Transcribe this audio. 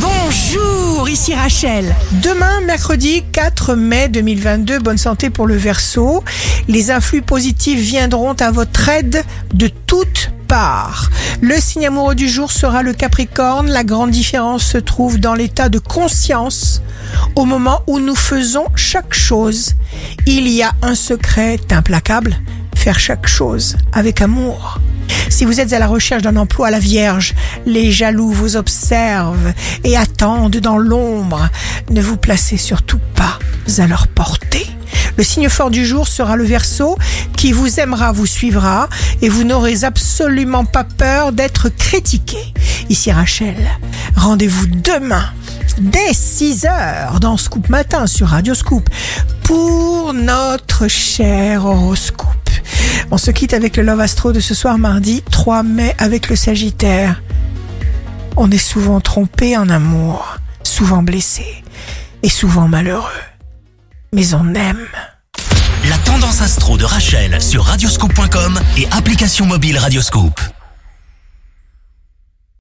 Bonjour, ici Rachel. Demain, mercredi 4 mai 2022, bonne santé pour le Verseau. Les influx positifs viendront à votre aide de toutes parts. Le signe amoureux du jour sera le Capricorne. La grande différence se trouve dans l'état de conscience au moment où nous faisons chaque chose. Il y a un secret implacable, faire chaque chose avec amour. Si vous êtes à la recherche d'un emploi à la Vierge, les jaloux vous observent et attendent dans l'ombre. Ne vous placez surtout pas à leur portée. Le signe fort du jour sera le Verseau, qui vous aimera, vous suivra, et vous n'aurez absolument pas peur d'être critiqué. Ici Rachel, rendez-vous demain dès 6 heures dans Scoop Matin sur Radio Scoop pour notre cher horoscope. On se quitte avec le Love Astro de ce soir mardi 3 mai avec le Sagittaire. On est souvent trompé en amour, souvent blessé et souvent malheureux. Mais on aime. La tendance astro de Rachel sur radioscope.com et application mobile Radioscope.